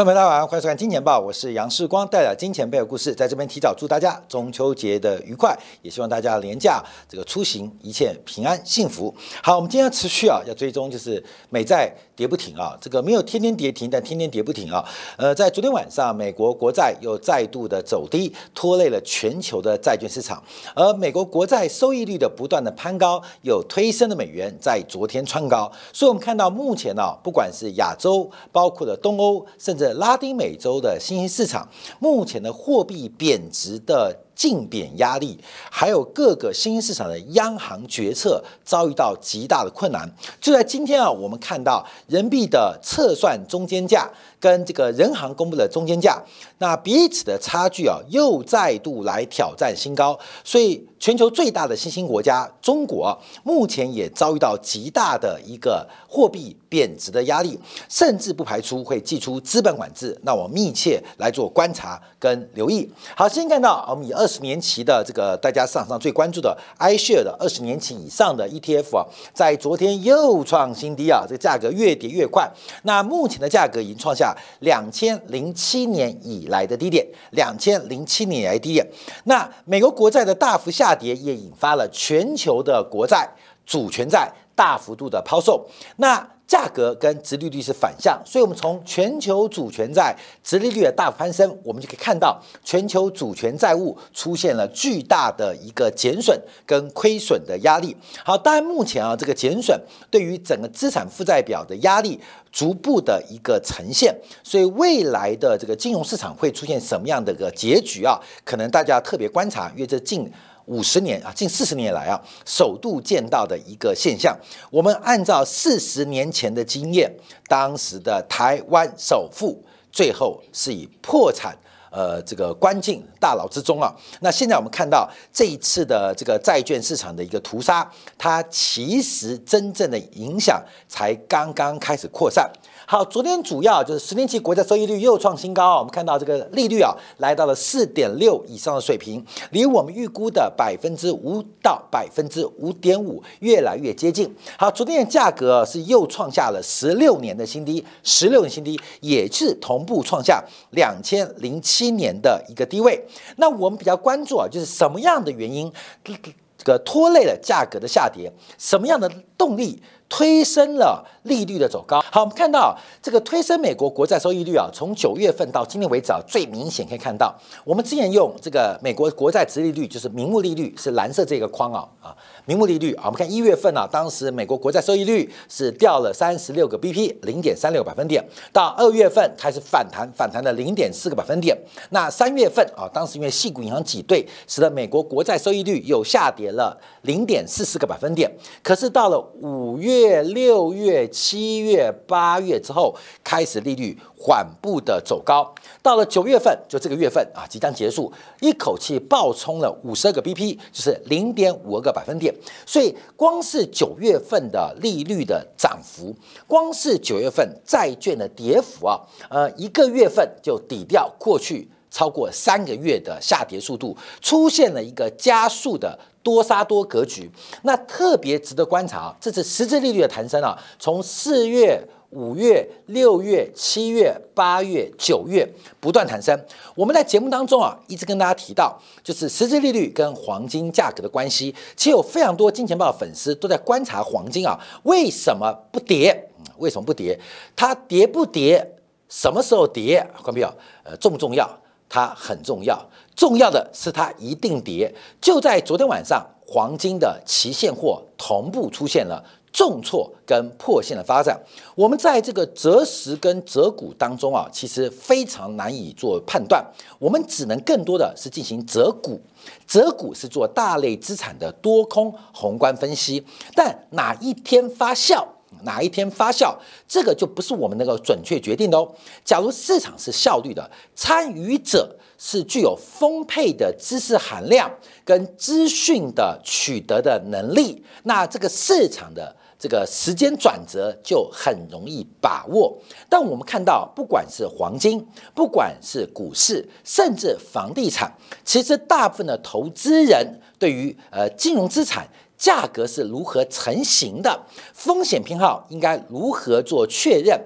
朋友们，大家晚上好，欢迎收看《金钱报》，我是杨世光，带来金钱背后故事，在这边提早祝大家中秋节的愉快，也希望大家廉价这个出行一切平安幸福。好，我们今天持续啊，要追踪就是美债跌不停啊，这个没有天天跌停，但天天跌不停啊。呃，在昨天晚上，美国国债又再度的走低，拖累了全球的债券市场，而美国国债收益率的不断的攀高，又推升了美元在昨天穿高，所以我们看到目前呢，不管是亚洲，包括了东欧，甚至拉丁美洲的新兴市场，目前的货币贬值的净贬压力，还有各个新兴市场的央行决策遭遇到极大的困难。就在今天啊，我们看到人民币的测算中间价跟这个人行公布的中间价，那彼此的差距啊，又再度来挑战新高。所以，全球最大的新兴国家中国，目前也遭遇到极大的一个货币。贬值的压力，甚至不排除会寄出资本管制。那我密切来做观察跟留意。好，先看到我们以二十年期的这个大家市场上最关注的 iShare 的二十年期以上的 ETF 啊，在昨天又创新低啊，这个价格越跌越快。那目前的价格已经创下两千零七年以来的低点，两千零七年以来低点。那美国国债的大幅下跌，也引发了全球的国债、主权债大幅度的抛售。那价格跟殖利率是反向，所以我们从全球主权债殖利率的大幅攀升，我们就可以看到全球主权债务出现了巨大的一个减损跟亏损的压力。好，当然目前啊，这个减损对于整个资产负债表的压力逐步的一个呈现，所以未来的这个金融市场会出现什么样的一个结局啊？可能大家特别观察，因为这近。五十年啊，近四十年来啊，首度见到的一个现象。我们按照四十年前的经验，当时的台湾首富最后是以破产，呃，这个关进大牢之中啊。那现在我们看到这一次的这个债券市场的一个屠杀，它其实真正的影响才刚刚开始扩散。好，昨天主要就是十年期国债收益率又创新高，我们看到这个利率啊来到了四点六以上的水平，离我们预估的百分之五到百分之五点五越来越接近。好，昨天的价格是又创下了十六年的新低，十六年新低也是同步创下两千零七年的一个低位。那我们比较关注啊，就是什么样的原因这个拖累了价格的下跌，什么样的动力？推升了利率的走高。好，我们看到这个推升美国国债收益率啊，从九月份到今天为止啊，最明显可以看到，我们之前用这个美国国债殖利率，就是名目利率是蓝色这个框啊啊，名目利率啊，我们看一月份啊，当时美国国债收益率是掉了三十六个 BP，零点三六百分点，到二月份开始反弹，反弹了零点四个百分点。那三月份啊，当时因为系股银行挤兑，使得美国国债收益率又下跌了零点四四个百分点。可是到了五月。月、六月、七月、八月之后，开始利率缓步的走高，到了九月份，就这个月份啊，即将结束，一口气暴冲了五十二个 BP，就是零点五二个百分点。所以，光是九月份的利率的涨幅，光是九月份债券的跌幅啊，呃，一个月份就抵掉过去超过三个月的下跌速度，出现了一个加速的。多杀多格局，那特别值得观察。这是实质利率的弹升啊，从四月、五月、六月、七月、八月、九月不断弹升。我们在节目当中啊，一直跟大家提到，就是实质利率跟黄金价格的关系。其实有非常多金钱豹的粉丝都在观察黄金啊，为什么不跌？为什么不跌？它跌不跌？什么时候跌？关闭啊，呃，重不重要？它很重要。重要的是，它一定跌。就在昨天晚上，黄金的期现货同步出现了重挫跟破线的发展。我们在这个择时跟择股当中啊，其实非常难以做判断。我们只能更多的是进行择股，择股是做大类资产的多空宏观分析。但哪一天发酵？哪一天发酵，这个就不是我们能够准确决定的哦。假如市场是效率的，参与者是具有丰沛的知识含量跟资讯的取得的能力，那这个市场的这个时间转折就很容易把握。但我们看到，不管是黄金，不管是股市，甚至房地产，其实大部分的投资人对于呃金融资产。价格是如何成型的？风险偏好应该如何做确认？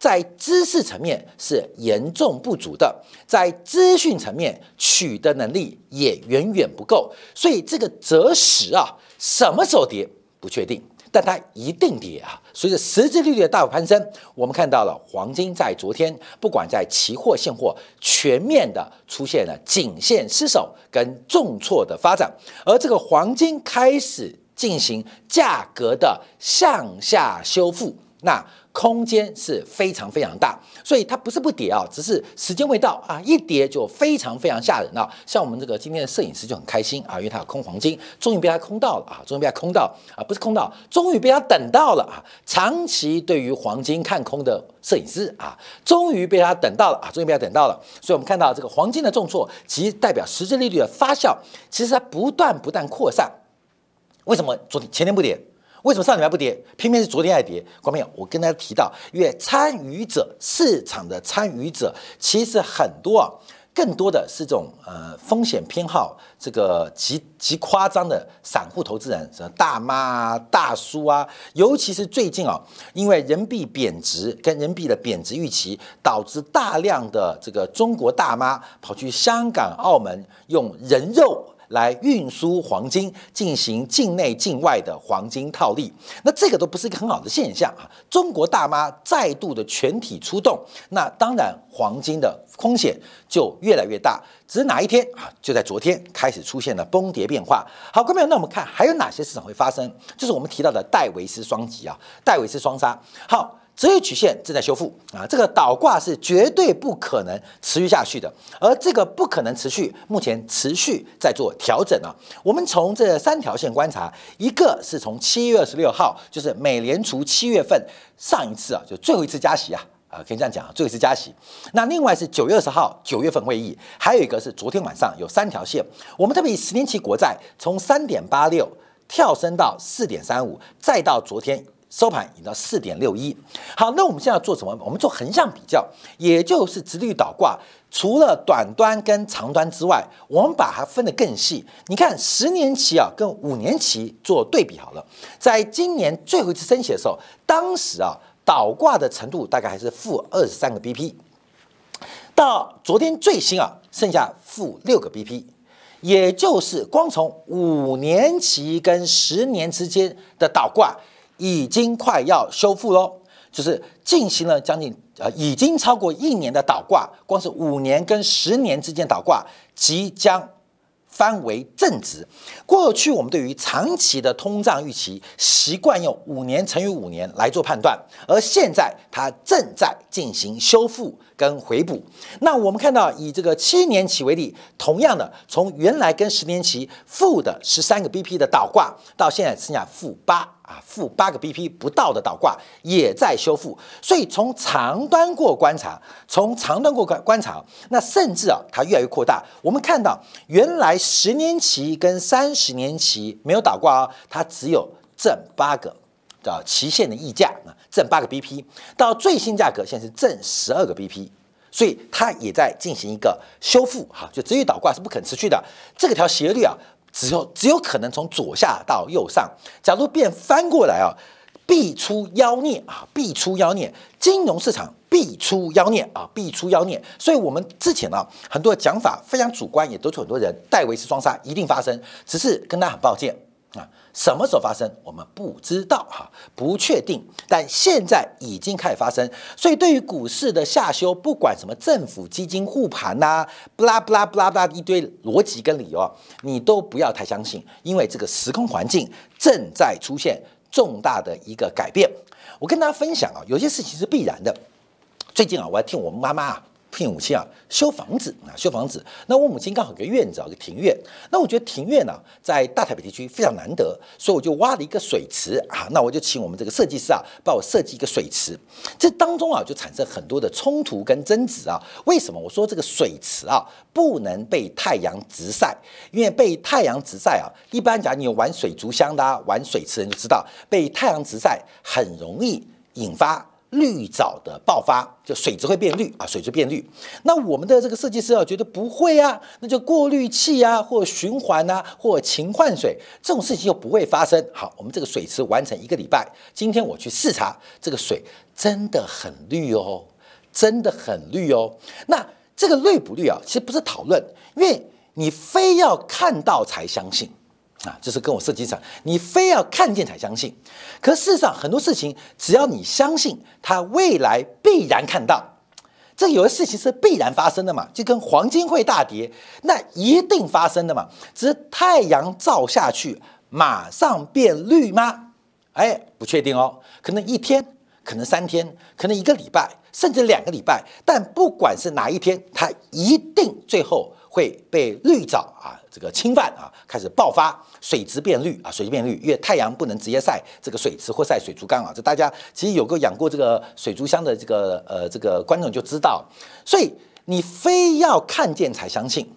在知识层面是严重不足的，在资讯层面取得能力也远远不够，所以这个择时啊，什么时候跌不确定。但它一定跌啊！随着实质利率的大幅攀升，我们看到了黄金在昨天，不管在期货、现货，全面的出现了颈线失守跟重挫的发展，而这个黄金开始进行价格的向下修复，那。空间是非常非常大，所以它不是不跌啊，只是时间未到啊，一跌就非常非常吓人啊。像我们这个今天的摄影师就很开心啊，因为他有空黄金，终于被他空到了啊，终于被他空到啊，不是空到，终于被他等到了啊。长期对于黄金看空的摄影师啊，终于被他等到了啊，终于被他等到了。所以我们看到这个黄金的重挫，其实代表实质利率的发酵，其实它不断不断扩散。为什么昨天前天不跌？为什么上礼拜不跌，偏偏是昨天还跌？观众朋友，我跟大家提到，因为参与者市场的参与者其实很多啊，更多的是这种呃风险偏好这个极极夸张的散户投资人，什么大妈、大叔啊，尤其是最近啊，因为人民币贬值跟人民币的贬值预期，导致大量的这个中国大妈跑去香港、澳门用人肉。来运输黄金，进行境内境外的黄金套利，那这个都不是一个很好的现象啊！中国大妈再度的全体出动，那当然黄金的风险就越来越大。只是哪一天啊？就在昨天开始出现了崩跌变化。好，各位朋友，那我们看还有哪些市场会发生？就是我们提到的戴维斯双击啊，戴维斯双杀。好。折率曲线正在修复啊，这个倒挂是绝对不可能持续下去的，而这个不可能持续，目前持续在做调整啊。我们从这三条线观察，一个是从七月二十六号，就是美联储七月份上一次啊，就最后一次加息啊，啊，可以这样讲，最后一次加息。那另外是九月二十号九月份会议，还有一个是昨天晚上有三条线，我们特别以十年期国债从三点八六跳升到四点三五，再到昨天。收盘引到四点六一，好，那我们现在做什么？我们做横向比较，也就是直率倒挂，除了短端跟长端之外，我们把它分得更细。你看十年期啊，跟五年期做对比好了。在今年最后一次升息的时候，当时啊倒挂的程度大概还是负二十三个 BP，到昨天最新啊剩下负六个 BP，也就是光从五年期跟十年之间的倒挂。已经快要修复喽，就是进行了将近呃，已经超过一年的倒挂，光是五年跟十年之间倒挂即将翻为正值。过去我们对于长期的通胀预期习惯用五年乘以五年来做判断，而现在它正在进行修复。跟回补，那我们看到以这个七年期为例，同样的，从原来跟十年期负的十三个 BP 的倒挂，到现在剩下负八啊，负八个 BP 不到的倒挂也在修复。所以从长端过观察，从长端过观观察，那甚至啊，它越来越扩大。我们看到原来十年期跟三十年期没有倒挂哦，它只有正八个。叫期限的溢价啊，正八个 BP，到最新价格现在是正十二个 BP，所以它也在进行一个修复哈，就至于倒挂是不可持续的，这个条斜率啊，只有只有可能从左下到右上，假如变翻过来啊，必出妖孽啊，必出妖孽，金融市场必出妖孽啊，必出妖孽，所以我们之前呢很多讲法非常主观，也得出很多人戴维斯双杀一定发生，只是跟大家很抱歉。什么时候发生？我们不知道哈，不确定。但现在已经开始发生，所以对于股市的下修，不管什么政府基金护盘呐，不拉不拉不拉不拉一堆逻辑跟理由，你都不要太相信，因为这个时空环境正在出现重大的一个改变。我跟大家分享啊，有些事情是必然的。最近啊，我还听我们妈妈啊。聘母亲啊，修房子啊，修房子。那我母亲刚好有个院子啊，个庭院。那我觉得庭院呢，在大台北地区非常难得，所以我就挖了一个水池啊。那我就请我们这个设计师啊，帮我设计一个水池。这当中啊，就产生很多的冲突跟争执啊。为什么？我说这个水池啊，不能被太阳直晒，因为被太阳直晒啊，一般讲你有玩水族箱的、啊玩水池人就知道，被太阳直晒很容易引发绿藻的爆发，就水质会变绿啊，水质变绿。那我们的这个设计师啊，觉得不会啊，那就过滤器啊，或循环啊，或勤换水，这种事情又不会发生。好，我们这个水池完成一个礼拜，今天我去视察，这个水真的很绿哦，真的很绿哦。那这个绿不绿啊，其实不是讨论，因为你非要看到才相信。啊，这是跟我设计上，你非要看见才相信。可事实上，很多事情只要你相信，它未来必然看到。这有的事情是必然发生的嘛，就跟黄金会大跌，那一定发生的嘛。只是太阳照下去，马上变绿吗？哎，不确定哦，可能一天，可能三天，可能一个礼拜，甚至两个礼拜。但不管是哪一天，它一定最后会被绿藻啊。这个侵犯啊，开始爆发，水质变绿啊，水质变绿，因为太阳不能直接晒这个水池或晒水族缸啊。这大家其实有个养过这个水族箱的这个呃这个观众就知道。所以你非要看见才相信，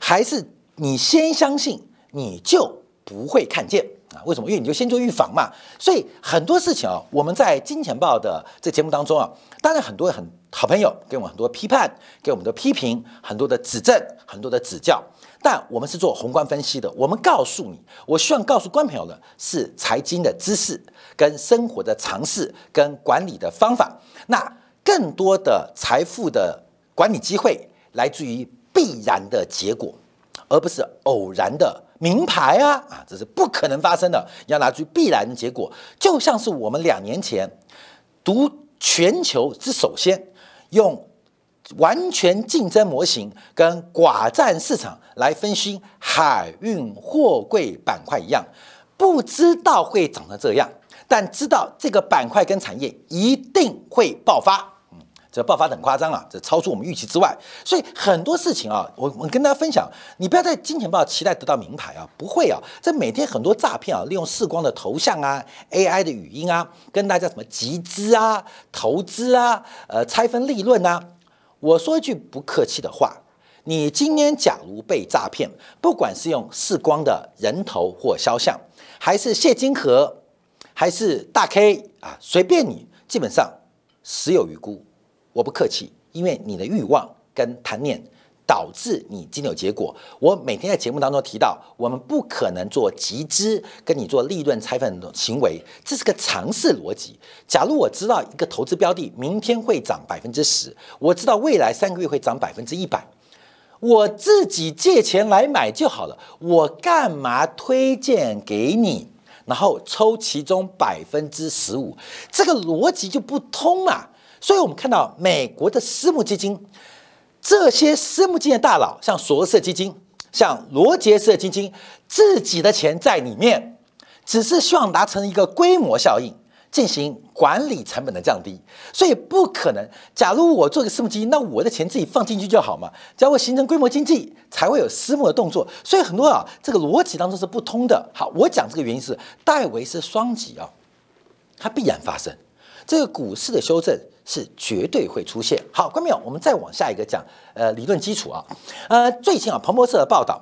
还是你先相信你就不会看见啊？为什么？因为你就先做预防嘛。所以很多事情啊，我们在金钱豹的这节目当中啊，当然很多很好朋友给我们很多批判，给我们的批评，很多的指正，很多的指教。但我们是做宏观分析的，我们告诉你，我希望告诉观朋友的是财经的知识、跟生活的常识、跟管理的方法。那更多的财富的管理机会来自于必然的结果，而不是偶然的名牌啊啊，这是不可能发生的。你要拿出必然的结果，就像是我们两年前读全球之首先用。完全竞争模型跟寡占市场来分析海运货柜板块一样，不知道会长成这样，但知道这个板块跟产业一定会爆发。这爆发很夸张了，这超出我们预期之外。所以很多事情啊，我我跟大家分享，你不要在金钱豹期待得到名牌啊，不会啊。这每天很多诈骗啊，利用视光的头像啊、AI 的语音啊，跟大家什么集资啊、投资啊、呃拆分利润啊。我说一句不客气的话，你今天假如被诈骗，不管是用视光的人头或肖像，还是谢金河，还是大 K 啊，随便你，基本上死有余辜。我不客气，因为你的欲望跟贪念。导致你今天有结果。我每天在节目当中提到，我们不可能做集资跟你做利润拆分的行为，这是个常识逻辑。假如我知道一个投资标的明天会涨百分之十，我知道未来三个月会涨百分之一百，我自己借钱来买就好了。我干嘛推荐给你，然后抽其中百分之十五？这个逻辑就不通嘛。所以我们看到美国的私募基金。这些私募基金的大佬，像索罗斯基金、像罗杰斯基金，自己的钱在里面，只是希望达成一个规模效应，进行管理成本的降低。所以不可能。假如我做个私募基金，那我的钱自己放进去就好嘛。只要形成规模经济，才会有私募的动作。所以很多啊，这个逻辑当中是不通的。好，我讲这个原因是戴维斯双极啊，它必然发生。这个股市的修正。是绝对会出现。好，观众朋友，我们再往下一个讲，呃，理论基础啊，呃，最近啊，彭博社的报道，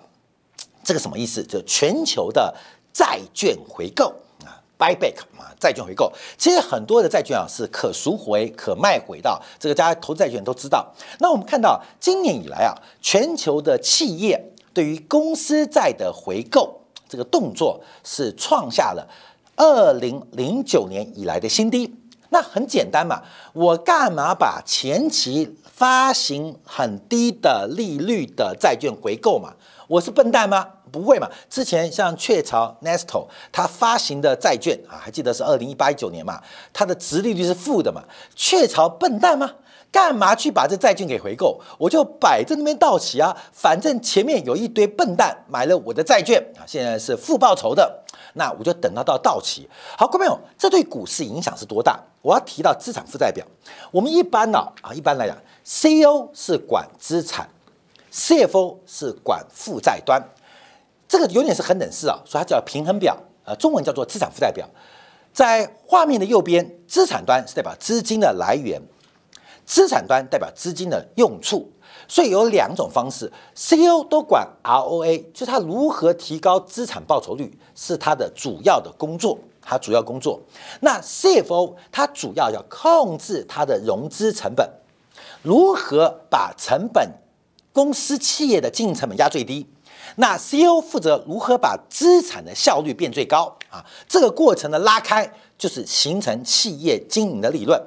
这个什么意思？就全球的债券回购啊，buyback 啊，债券回购。其实很多的债券啊是可赎回、可卖回的，这个大家投资债券都知道。那我们看到今年以来啊，全球的企业对于公司债的回购这个动作是创下了二零零九年以来的新低。那很简单嘛，我干嘛把前期发行很低的利率的债券回购嘛？我是笨蛋吗？不会嘛。之前像雀巢 Nestle 它发行的债券啊，还记得是二零一八一九年嘛？它的值利率是负的嘛？雀巢笨蛋吗？干嘛去把这债券给回购？我就摆在那边到期啊，反正前面有一堆笨蛋买了我的债券啊，现在是负报酬的。那我就等到到到期。好，各位朋友，这对股市影响是多大？我要提到资产负债表。我们一般呢啊，一般来讲，CEO 是管资产，CFO 是管负债端。这个有点是很等式啊，所以它叫平衡表，呃，中文叫做资产负债表。在画面的右边，资产端是代表资金的来源，资产端代表资金的用处。所以有两种方式，CEO 都管 ROA，就是他如何提高资产报酬率，是他的主要的工作。他主要工作。那 CFO 他主要要控制他的融资成本，如何把成本公司企业的经营成本压最低。那 CEO 负责如何把资产的效率变最高啊？这个过程的拉开，就是形成企业经营的理论。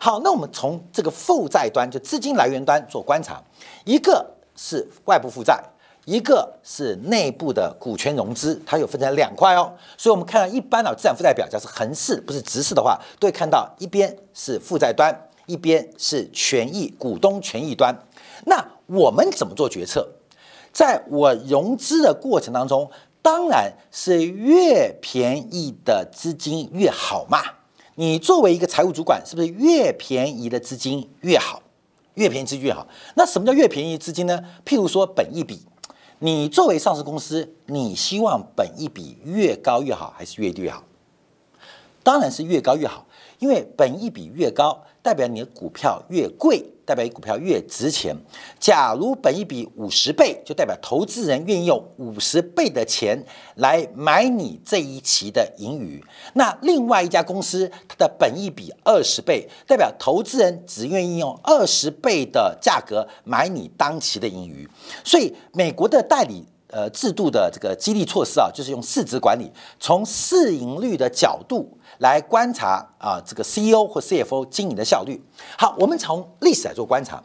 好，那我们从这个负债端，就资金来源端做观察，一个是外部负债，一个是内部的股权融资，它有分成两块哦。所以，我们看到一般的资产负债表，假是横式不是直式的话，都会看到一边是负债端，一边是权益股东权益端。那我们怎么做决策？在我融资的过程当中，当然是越便宜的资金越好嘛。你作为一个财务主管，是不是越便宜的资金越好？越便宜资金越好。那什么叫越便宜资金呢？譬如说本益比，你作为上市公司，你希望本益比越高越好，还是越低越好？当然是越高越好，因为本益比越高，代表你的股票越贵。代表你股票越值钱。假如本一比五十倍，就代表投资人愿意用五十倍的钱来买你这一期的盈余。那另外一家公司，它的本一比二十倍，代表投资人只愿意用二十倍的价格买你当期的盈余。所以，美国的代理呃制度的这个激励措施啊，就是用市值管理，从市盈率的角度。来观察啊，这个 CEO 或 CFO 经营的效率。好，我们从历史来做观察。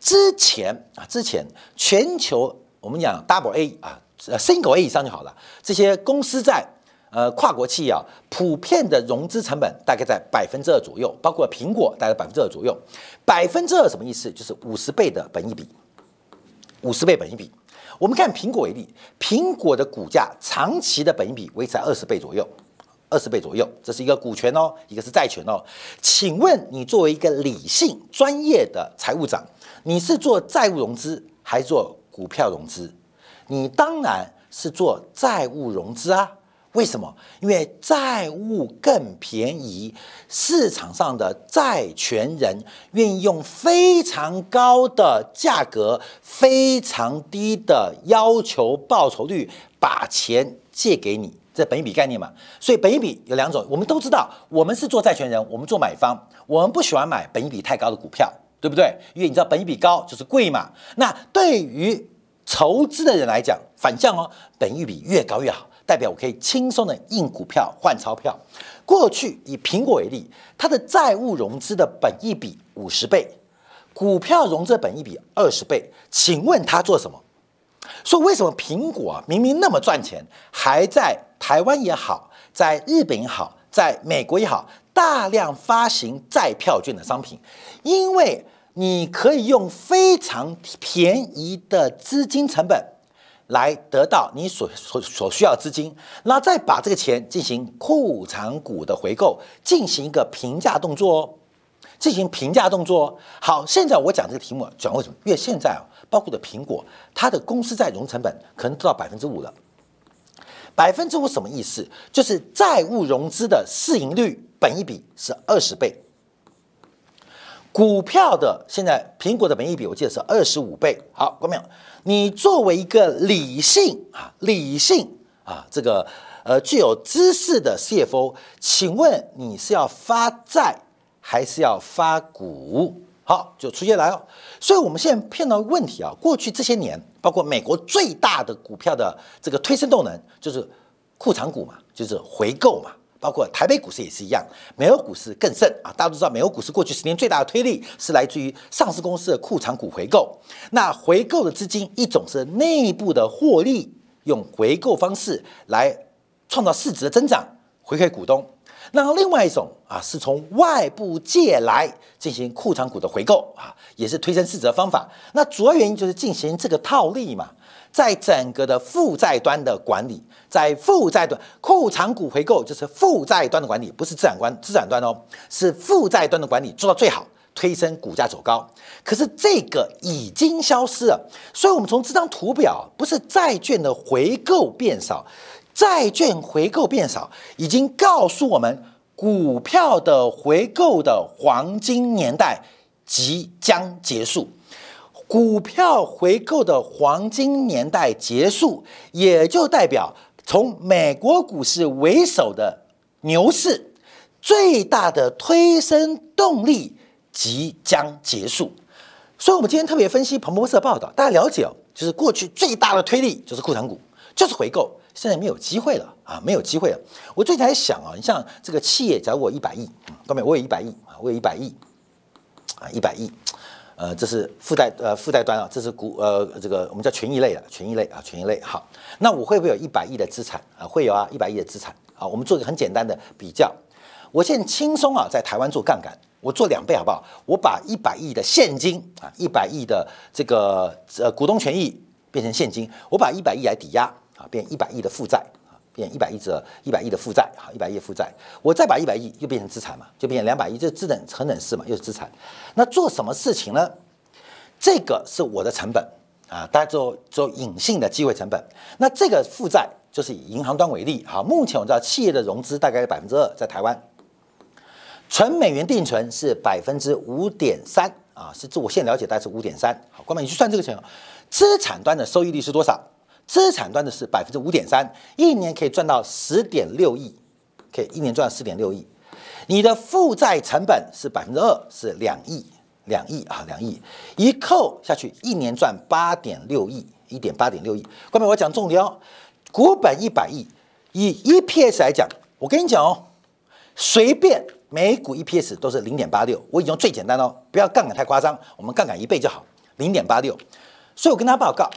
之前啊，之前全球我们讲 Double A 啊，呃，Single A 以上就好了。这些公司在呃跨国企业啊，普遍的融资成本大概在百分之二左右，包括苹果大概百分之二左右。百分之二什么意思？就是五十倍的本益比，五十倍本益比。我们看苹果为例，苹果的股价长期的本益比维持在二十倍左右。二十倍左右，这是一个股权哦，一个是债权哦。请问你作为一个理性专业的财务长，你是做债务融资还是做股票融资？你当然是做债务融资啊。为什么？因为债务更便宜，市场上的债权人愿意用非常高的价格、非常低的要求报酬率把钱借给你。这本一笔概念嘛，所以本一笔有两种，我们都知道，我们是做债权人，我们做买方，我们不喜欢买本一笔太高的股票，对不对？因为你知道本一笔高就是贵嘛。那对于筹资的人来讲，反向哦，本一笔越高越好，代表我可以轻松的印股票换钞票。过去以苹果为例，它的债务融资的本一笔五十倍，股票融资的本一笔二十倍，请问他做什么？说为什么苹果明明那么赚钱，还在台湾也好，在日本也好，在美国也好，大量发行债票券的商品？因为你可以用非常便宜的资金成本来得到你所所所需要资金，然后再把这个钱进行库藏股的回购，进行一个平价动作哦，进行平价动作。好，现在我讲这个题目讲为什么？因为现在啊。包括的苹果，它的公司债融成本可能到百分之五了。百分之五什么意思？就是债务融资的市盈率本一比是二十倍。股票的现在苹果的本一比我记得是二十五倍。好，关没有？你作为一个理性啊，理性啊，这个呃具有知识的 CFO，请问你是要发债还是要发股？好，就出现来哦。所以，我们现在碰到问题啊，过去这些年，包括美国最大的股票的这个推升动能，就是库藏股嘛，就是回购嘛。包括台北股市也是一样，美国股市更甚啊。大家都知道，美国股市过去十年最大的推力是来自于上市公司的库藏股回购。那回购的资金，一种是内部的获利，用回购方式来创造市值的增长，回馈股东。那另外一种啊，是从外部借来进行库藏股的回购啊，也是推升市值的方法。那主要原因就是进行这个套利嘛，在整个的负债端的管理，在负债端库藏股回购就是负债端的管理，不是资产端资产端哦，是负债端的管理做到最好，推升股价走高。可是这个已经消失了，所以我们从这张图表，不是债券的回购变少。债券回购变少，已经告诉我们股票的回购的黄金年代即将结束。股票回购的黄金年代结束，也就代表从美国股市为首的牛市最大的推升动力即将结束。所以，我们今天特别分析彭博社报道，大家了解哦，就是过去最大的推力就是库藏股，就是回购，现在没有机会了啊，没有机会了。我最近在想啊，你像这个企业，假如我一百亿，各位我有一百亿啊，我有一百亿啊，一百亿。呃，这是负债呃负债端啊，这是股呃这个我们叫权益类的权益类啊权益类好，那我会不会有一百亿的资产啊？会有啊，一百亿的资产啊。我们做一个很简单的比较，我现在轻松啊，在台湾做杠杆，我做两倍好不好？我把一百亿的现金啊，一百亿的这个呃股东权益变成现金，我把一百亿来抵押变一百亿的负债啊。变一百亿折一百亿的负债，好，一百亿负债，我再把一百亿又变成资产嘛，就变成两百亿，这资等成等式嘛，又是资产。那做什么事情呢？这个是我的成本啊，大家做做隐性的机会成本。那这个负债就是以银行端为例，好，目前我知道企业的融资大概百分之二，在台湾，纯美元定存是百分之五点三啊，是自我现了解大概是五点三。好，官们你去算这个钱，资产端的收益率是多少？资产端的是百分之五点三，一年可以赚到十点六亿，可以一年赚十点六亿。你的负债成本是百分之二，是两亿，两亿啊，两亿，一扣下去，一年赚八点六亿，一点八点六亿。后面我讲重点哦，股本一百亿，以 EPS 来讲，我跟你讲哦，随便每股 EPS 都是零点八六，我已经用最简单哦，不要杠杆太夸张，我们杠杆一倍就好，零点八六。所以我跟他报告。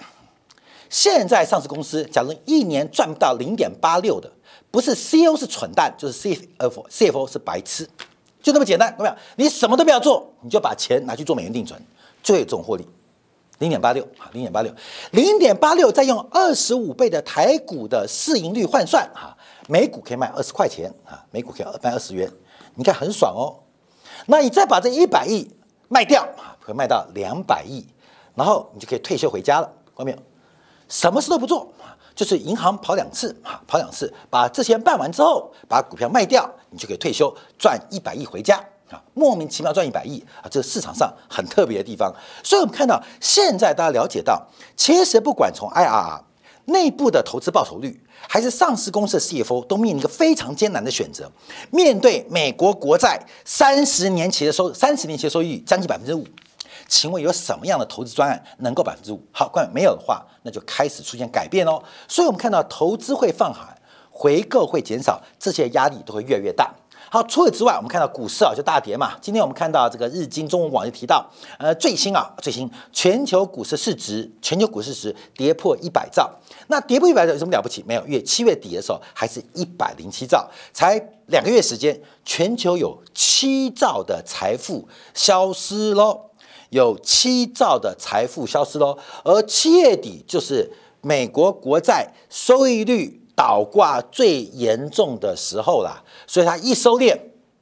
现在上市公司，假如一年赚不到零点八六的，不是 CEO 是蠢蛋，就是 CFO，CFO 是白痴，就那么简单，有没有？你什么都不要做，你就把钱拿去做美元定存，就有这种获利，零点八六啊，零点八六，零点八六，再用二十五倍的台股的市盈率换算啊，每股可以卖二十块钱啊，每股可以卖二十元，你看很爽哦。那你再把这一百亿卖掉啊，可以卖到两百亿，然后你就可以退休回家了，看到没有？什么事都不做就是银行跑两次啊，跑两次，把这些办完之后，把股票卖掉，你就可以退休，赚一百亿回家啊！莫名其妙赚一百亿啊！这个市场上很特别的地方，所以我们看到现在大家了解到，其实不管从 IRR 内部的投资报酬率，还是上市公司的 CFO，都面临一个非常艰难的选择。面对美国国债三十年期的收，三十年期的收益率将近百分之五。请问有什么样的投资专案能够百分之五？好，关没有的话，那就开始出现改变哦。所以，我们看到投资会放缓，回购会减少，这些压力都会越来越大。好，除此之外，我们看到股市啊就大跌嘛。今天我们看到这个日经中文网就提到，呃，最新啊，最新全球股市市值，全球股市值跌破一百兆。那跌破一百兆有什么了不起？没有，月七月底的时候还是一百零七兆，才两个月时间，全球有七兆的财富消失喽。有七兆的财富消失喽，而七月底就是美国国债收益率倒挂最严重的时候啦，所以它一收敛，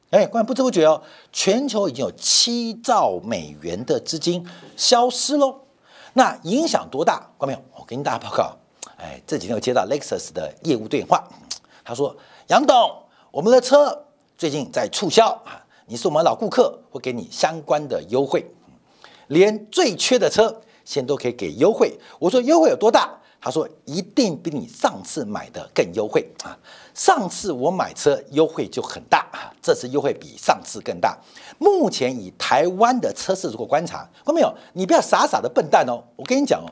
哎，关不知不觉哦，全球已经有七兆美元的资金消失喽。那影响多大？关没有？我跟大家报告，哎，这几天我接到 Lexus 的业务电话，他说：“杨董，我们的车最近在促销啊，你是我们老顾客，会给你相关的优惠。”连最缺的车，现在都可以给优惠。我说优惠有多大？他说一定比你上次买的更优惠啊！上次我买车优惠就很大啊，这次优惠比上次更大。目前以台湾的车市如果观察，看到没有？你不要傻傻的笨蛋哦！我跟你讲哦，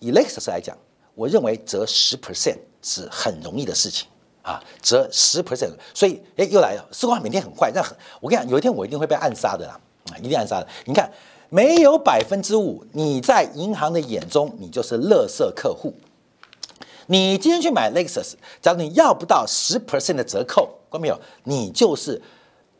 以 Lexus 来讲，我认为折十 percent 是很容易的事情啊，折十 percent。所以哎，又来了，时光每天很快，那很我跟你讲，有一天我一定会被暗杀的啦啊，一定暗杀的。你看。没有百分之五，你在银行的眼中，你就是垃圾客户。你今天去买 Lexus，假如你要不到十 percent 的折扣，看到没有？你就是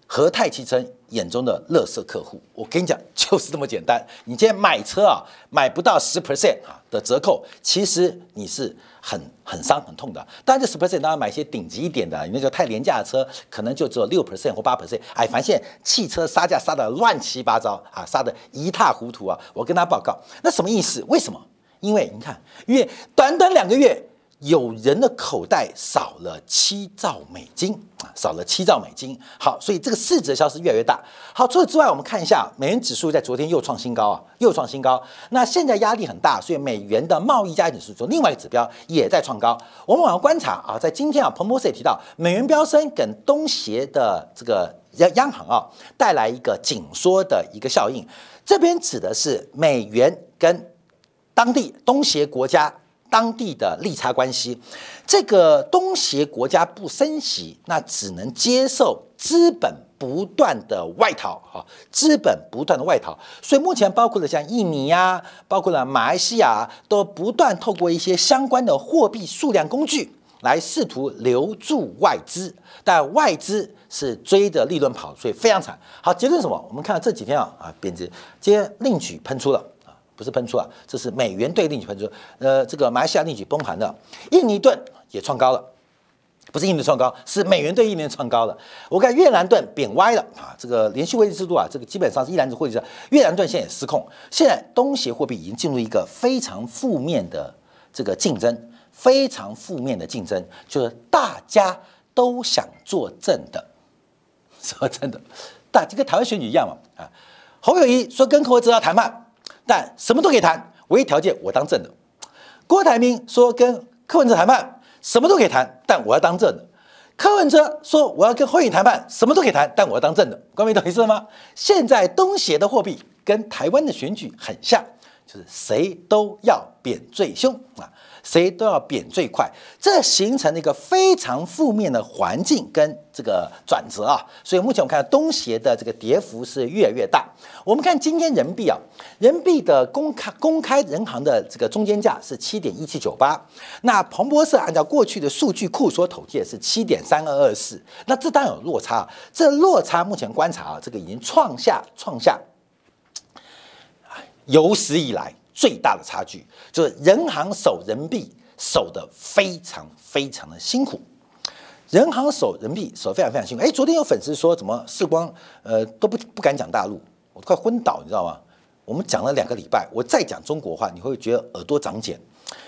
和泰汽车眼中的垃圾客户。我跟你讲，就是这么简单。你今天买车啊，买不到十 percent 啊的折扣，其实你是。很很伤很痛的，当然这十 percent 当然买一些顶级一点的，那个太廉价的车，可能就只有六 percent 或八 percent。哎，反正现在汽车杀价杀的乱七八糟啊，杀的一塌糊涂啊！我跟他报告，那什么意思？为什么？因为你看，因为短短两个月有人的口袋少了七兆美金啊，少了七兆美金。好，所以这个市值的消失越来越大。好，除此之外，我们看一下美元指数在昨天又创新高啊，又创新高。那现在压力很大，所以美元的贸易价指数另外一个指标也在创高。我们往下观察啊，在今天啊，彭博社也提到，美元飙升跟东协的这个央央行啊带来一个紧缩的一个效应。这边指的是美元跟当地东协国家。当地的利差关系，这个东协国家不升息，那只能接受资本不断的外逃，哈，资本不断的外逃，所以目前包括了像印尼呀，包括了马来西亚，都不断透过一些相关的货币数量工具来试图留住外资，但外资是追着利润跑，所以非常惨。好，结论什么？我们看到这几天啊啊贬值，今天另举喷出了。不是喷出啊，这是美元对令举喷出。呃，这个马来西亚令举崩盘了，印尼盾也创高了，不是印尼创高，是美元对印尼创高了。我看越南盾贬歪了啊，这个连续汇率制度啊，这个基本上是一篮子汇率，越南盾现在也失控。现在东协货币已经进入一个非常负面的这个竞争，非常负面的竞争，就是大家都想做正的，说真的，大就跟台湾选举一样嘛啊。侯友谊说跟柯文哲要谈判。但什么都可以谈，唯一条件我当正的。郭台铭说跟柯文哲谈判，什么都可以谈，但我要当正的。柯文哲说我要跟侯友谈判，什么都可以谈，但我要当正的。各位懂意思了吗？现在东协的货币跟台湾的选举很像，就是谁都要贬最凶啊。谁都要贬最快，这形成了一个非常负面的环境跟这个转折啊。所以目前我们看到东协的这个跌幅是越来越大。我们看今天人民币啊，人民币的公开公开人行的这个中间价是七点一七九八，那彭博社按照过去的数据库所统计的是七点三二二四，那这当然有落差。这落差目前观察啊，这个已经创下创下有史以来。最大的差距就是人行守人民币守得非常非常的辛苦，人行守人民币守非常非常辛苦。哎，昨天有粉丝说怎么世光呃都不不敢讲大陆，我快昏倒，你知道吗？我们讲了两个礼拜，我再讲中国话，你会觉得耳朵长茧。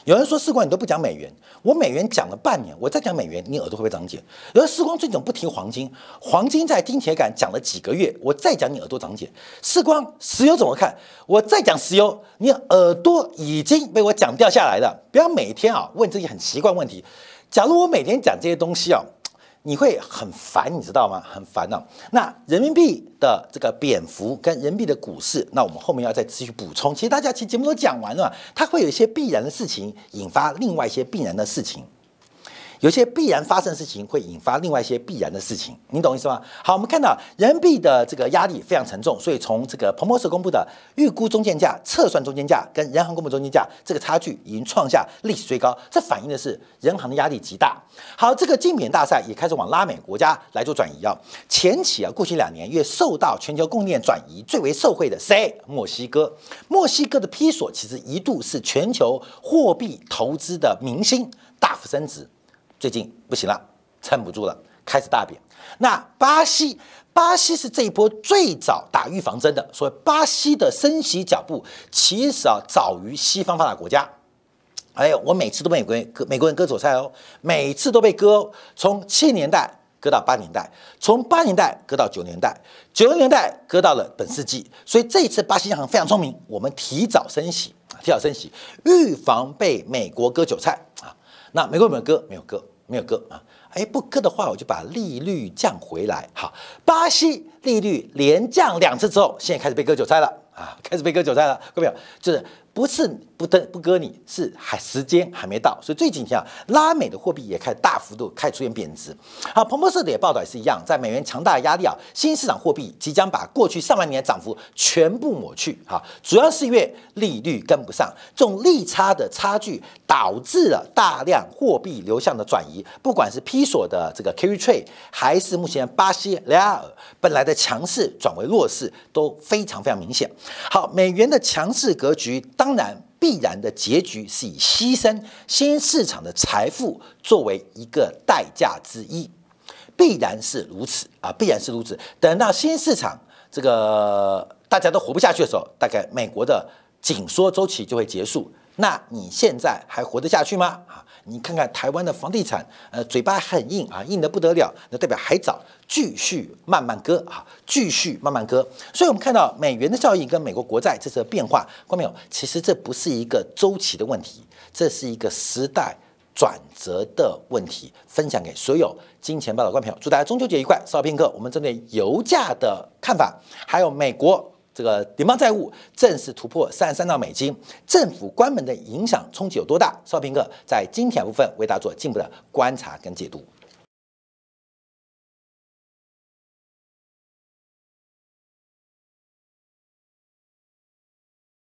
有人说世光你都不讲美元，我美元讲了半年，我再讲美元，你耳朵会不会长茧？有人世光最近不提黄金，黄金在金铁杆讲了几个月，我再讲你耳朵长茧。世光石油怎么看？我再讲石油，你耳朵已经被我讲掉下来了。不要每天啊问这些很奇怪问题。假如我每天讲这些东西啊。你会很烦，你知道吗？很烦恼。那人民币的这个贬幅跟人民币的股市，那我们后面要再继续补充。其实大家其实节目都讲完了，它会有一些必然的事情引发另外一些必然的事情。有些必然发生的事情会引发另外一些必然的事情，你懂意思吗？好，我们看到人民币的这个压力非常沉重，所以从这个彭博社公布的预估中间价、测算中间价跟人行公布中间价这个差距已经创下历史最高，这反映的是人行的压力极大。好，这个竞品大赛也开始往拉美国家来做转移啊。前期啊，过去两年越受到全球供应链转移最为受惠的谁？墨西哥。墨西哥的批索其实一度是全球货币投资的明星，大幅升值。最近不行了，撑不住了，开始大贬。那巴西，巴西是这一波最早打预防针的，所以巴西的升息脚步其实啊早于西方发达国家。哎呦，我每次都被美国人割美国人割韭菜哦，每次都被割，从七年代割到八年代，从八年代割到九年代，九零年代割到了本世纪。所以这一次巴西央行非常聪明，我们提早升息，提早升息，预防被美国割韭菜啊。那美国有没有割？没有割。没有割啊，哎，不割的话，我就把利率降回来。好，巴西利率连降两次之后，现在开始被割韭菜了啊，开始被割韭菜了，各位，就是。不是不登不割你，是还时间还没到，所以最近啊，拉美的货币也开始大幅度开始出现贬值。好，彭博社的也报道也是一样，在美元强大的压力啊，新市场货币即将把过去上半年的涨幅全部抹去。哈，主要是因为利率跟不上，这种利差的差距导致了大量货币流向的转移，不管是 P 所的这个 carry trade，还是目前巴西雷亚尔本来的强势转为弱势，都非常非常明显。好，美元的强势格局。当然，必然的结局是以牺牲新市场的财富作为一个代价之一，必然是如此啊，必然是如此。等到新市场这个大家都活不下去的时候，大概美国的紧缩周期就会结束，那你现在还活得下去吗？啊，你看看台湾的房地产，呃，嘴巴很硬啊，硬得不得了，那代表还早，继续慢慢割啊，继续慢慢割。所以，我们看到美元的效应跟美国国债这次的变化，观众朋友，其实这不是一个周期的问题，这是一个时代转折的问题。分享给所有金钱报的观众朋友，祝大家中秋节愉快。稍片刻，我们针对油价的看法，还有美国。这个联邦债务正式突破三十三兆美金，政府关门的影响冲击有多大？邵平哥在今天部分为大家做进一步的观察跟解读。